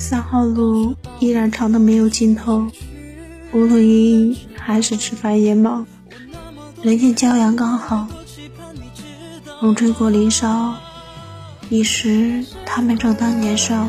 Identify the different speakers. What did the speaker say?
Speaker 1: 三号路依然长的没有尽头，梧桐荫还是枝繁叶茂，人间骄阳刚好，风吹过林梢，彼时他们正当年少。